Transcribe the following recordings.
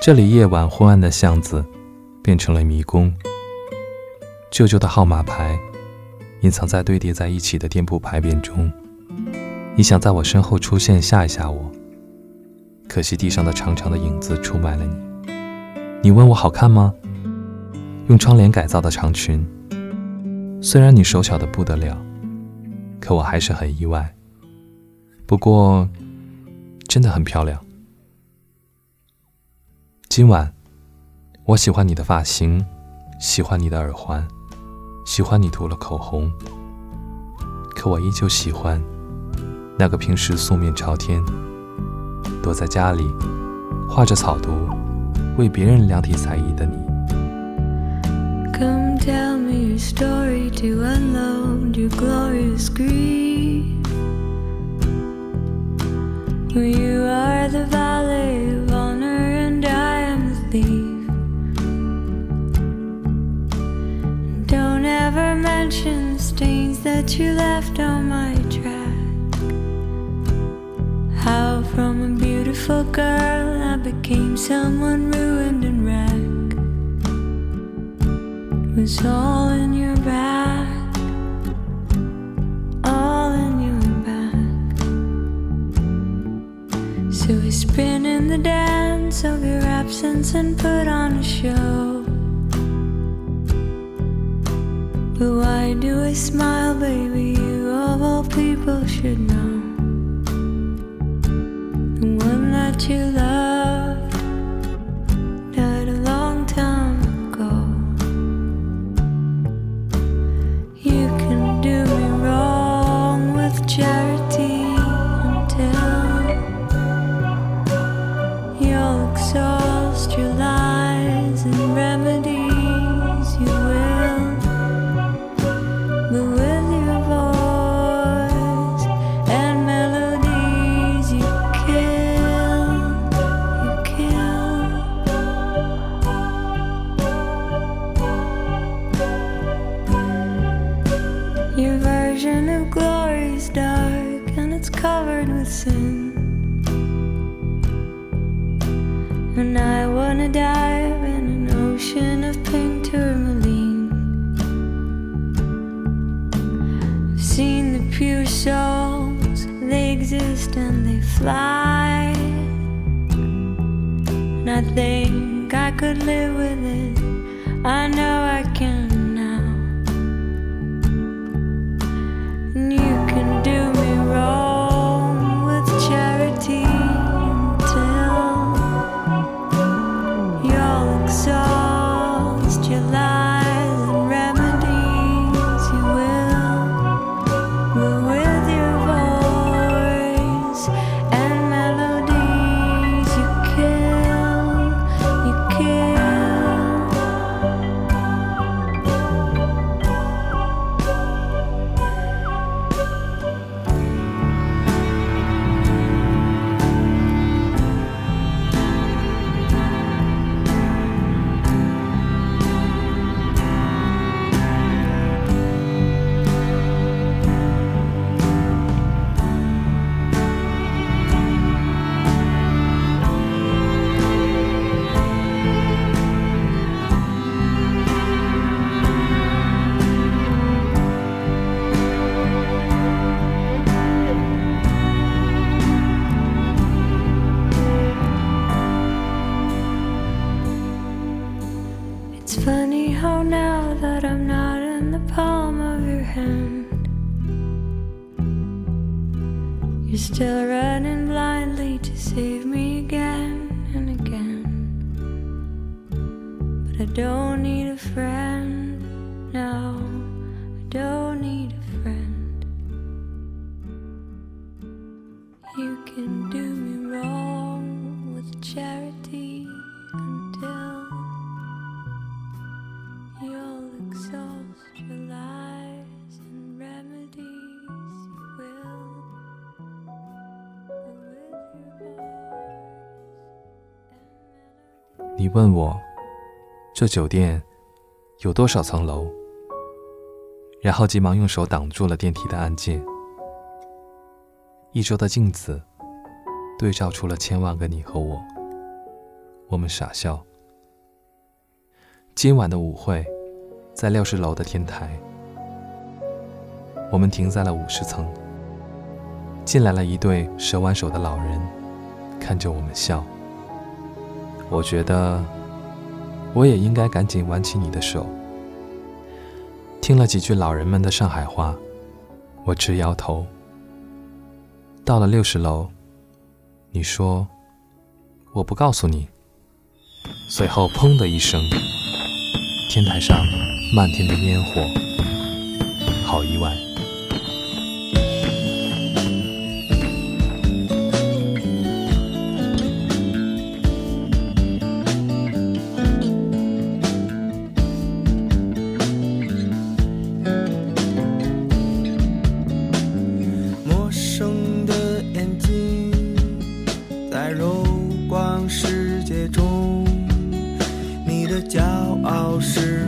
这里夜晚昏暗的巷子变成了迷宫，旧旧的号码牌隐藏在堆叠在一起的店铺牌匾中。你想在我身后出现吓一吓我，可惜地上的长长的影子出卖了你。你问我好看吗？用窗帘改造的长裙，虽然你手巧的不得了，可我还是很意外。不过，真的很漂亮。今晚，我喜欢你的发型，喜欢你的耳环，喜欢你涂了口红。可我依旧喜欢那个平时素面朝天，躲在家里画着草图，为别人量体裁衣的你。leave. Stains that you left on my track. How from a beautiful girl I became someone ruined and wrecked. It was all in your back. All in your back. So we spin in the dance of your absence and put on a show. But why do I smile, baby? You of all people should know. The one that you loved and they fly. And I think I could live with it. I know I can now. And you can do still running blindly to save me again and again. But I don't need a friend now, I don't need a 问我，这酒店有多少层楼？然后急忙用手挡住了电梯的按键。一周的镜子，对照出了千万个你和我。我们傻笑。今晚的舞会在六十楼的天台，我们停在了五十层。进来了一对手挽手的老人，看着我们笑。我觉得我也应该赶紧挽起你的手。听了几句老人们的上海话，我直摇头。到了六十楼，你说我不告诉你。随后砰的一声，天台上漫天的烟火，好意外。界中你的骄傲是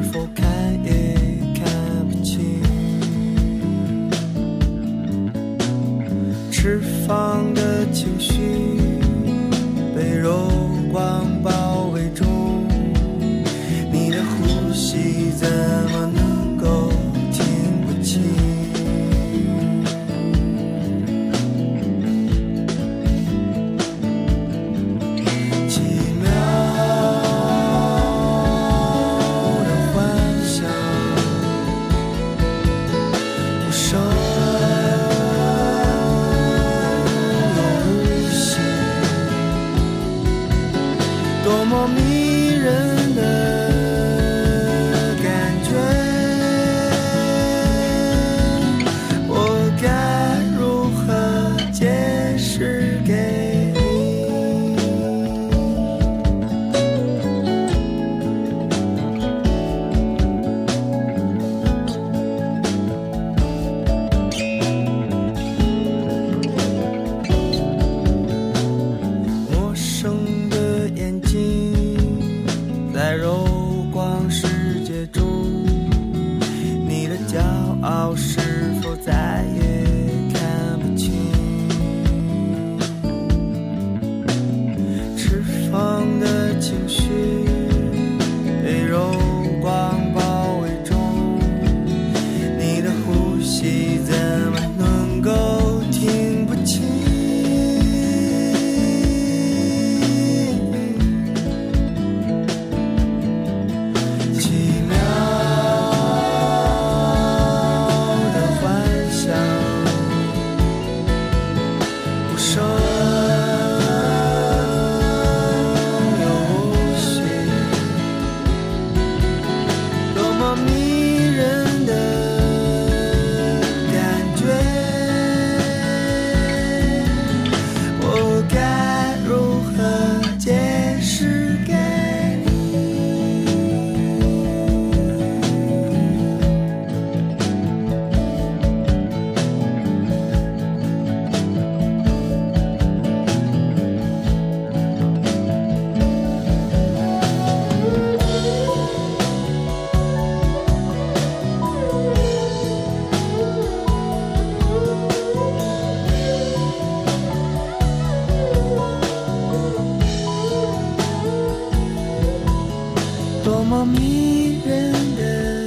迷人的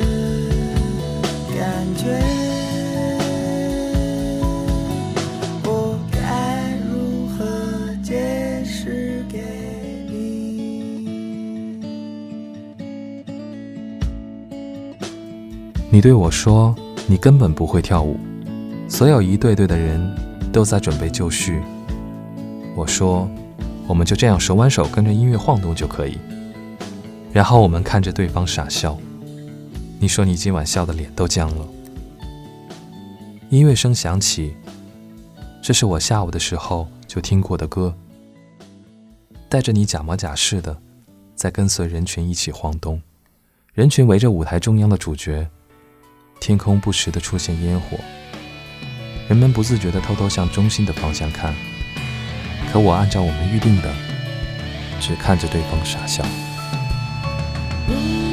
感觉，我该如何解释给你？你对我说，你根本不会跳舞，所有一对对的人都在准备就绪。我说，我们就这样手挽手跟着音乐晃动就可以。然后我们看着对方傻笑。你说你今晚笑的脸都僵了。音乐声响起，这是我下午的时候就听过的歌。带着你假模假式的，在跟随人群一起晃动，人群围着舞台中央的主角，天空不时的出现烟火，人们不自觉的偷偷向中心的方向看。可我按照我们预定的，只看着对方傻笑。什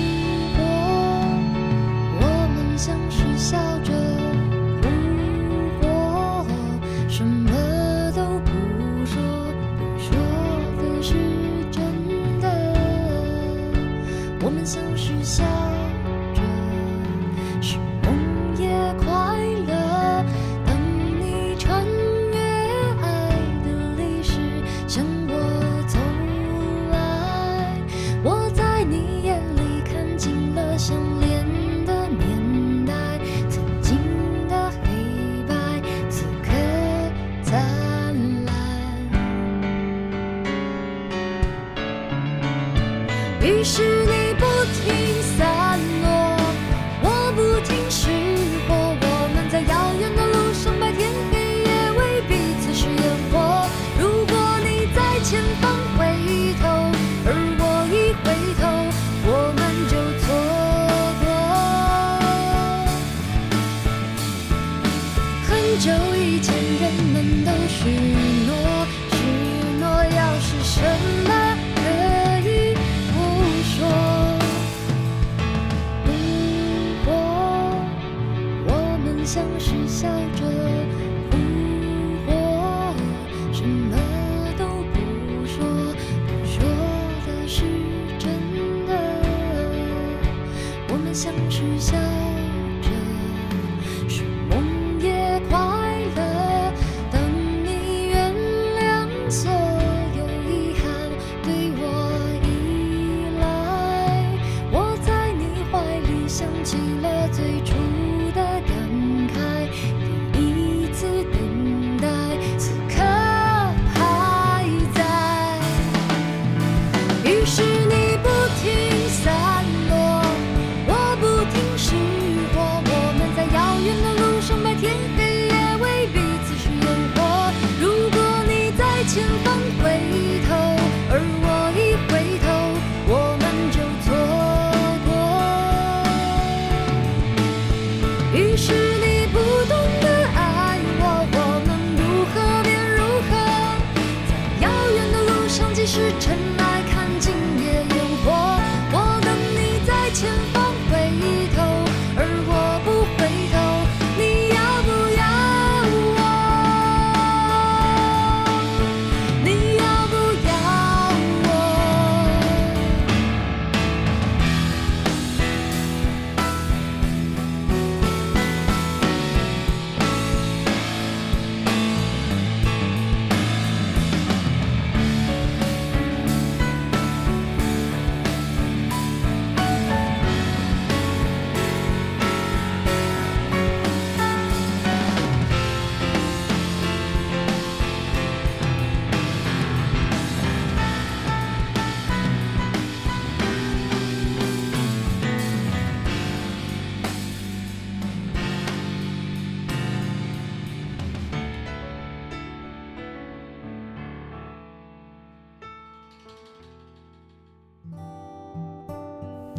是你不停散落，我不停失火。我们在遥远的路上，白天黑夜为彼此是烟火。如果你在前方回头，而我一回头，我们就错过。很久以前，人们都许诺，许诺要是什么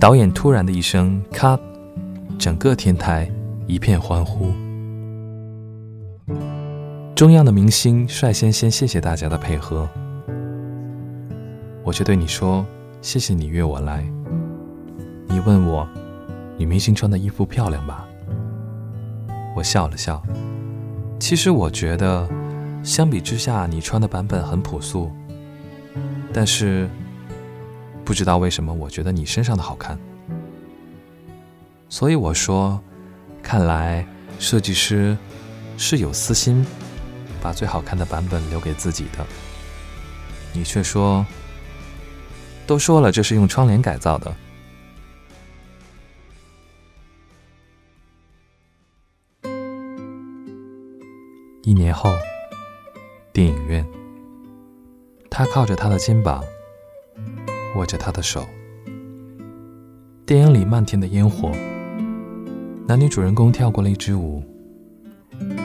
导演突然的一声“咔”，整个天台一片欢呼。中央的明星率先先谢谢大家的配合，我却对你说：“谢谢你约我来。”你问我，女明星穿的衣服漂亮吧？我笑了笑。其实我觉得，相比之下，你穿的版本很朴素，但是。不知道为什么，我觉得你身上的好看，所以我说，看来设计师是有私心，把最好看的版本留给自己的。你却说，都说了这是用窗帘改造的。一年后，电影院，他靠着他的肩膀。握着他的手，电影里漫天的烟火，男女主人公跳过了一支舞，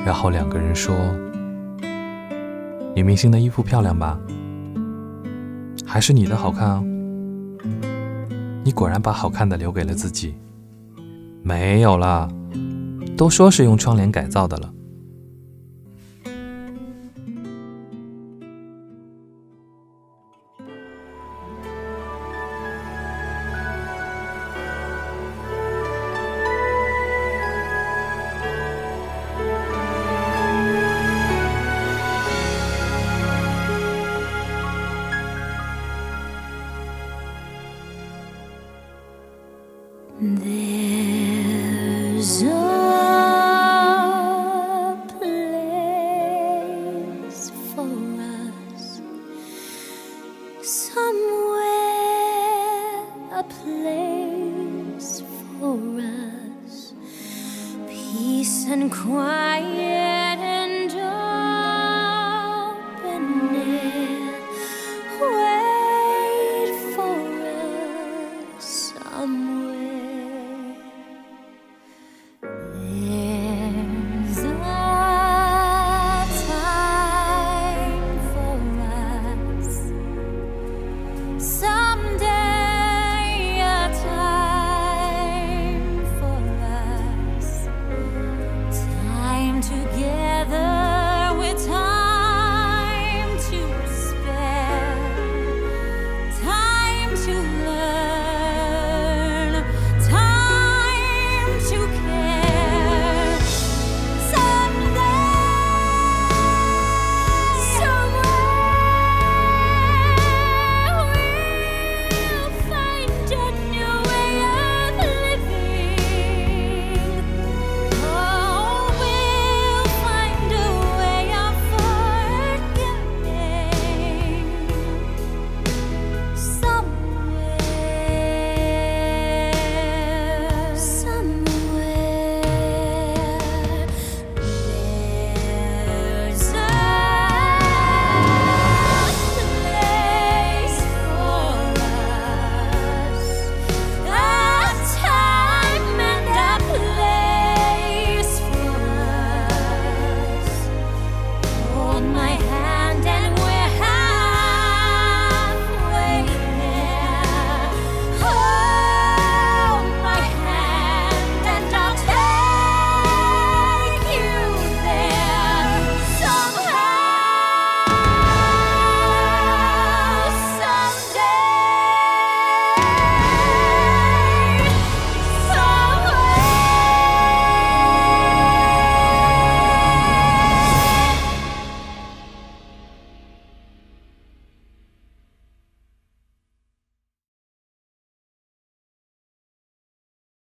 然后两个人说：“女明星的衣服漂亮吧？还是你的好看啊？你果然把好看的留给了自己。没有了，都说是用窗帘改造的了。” And quiet.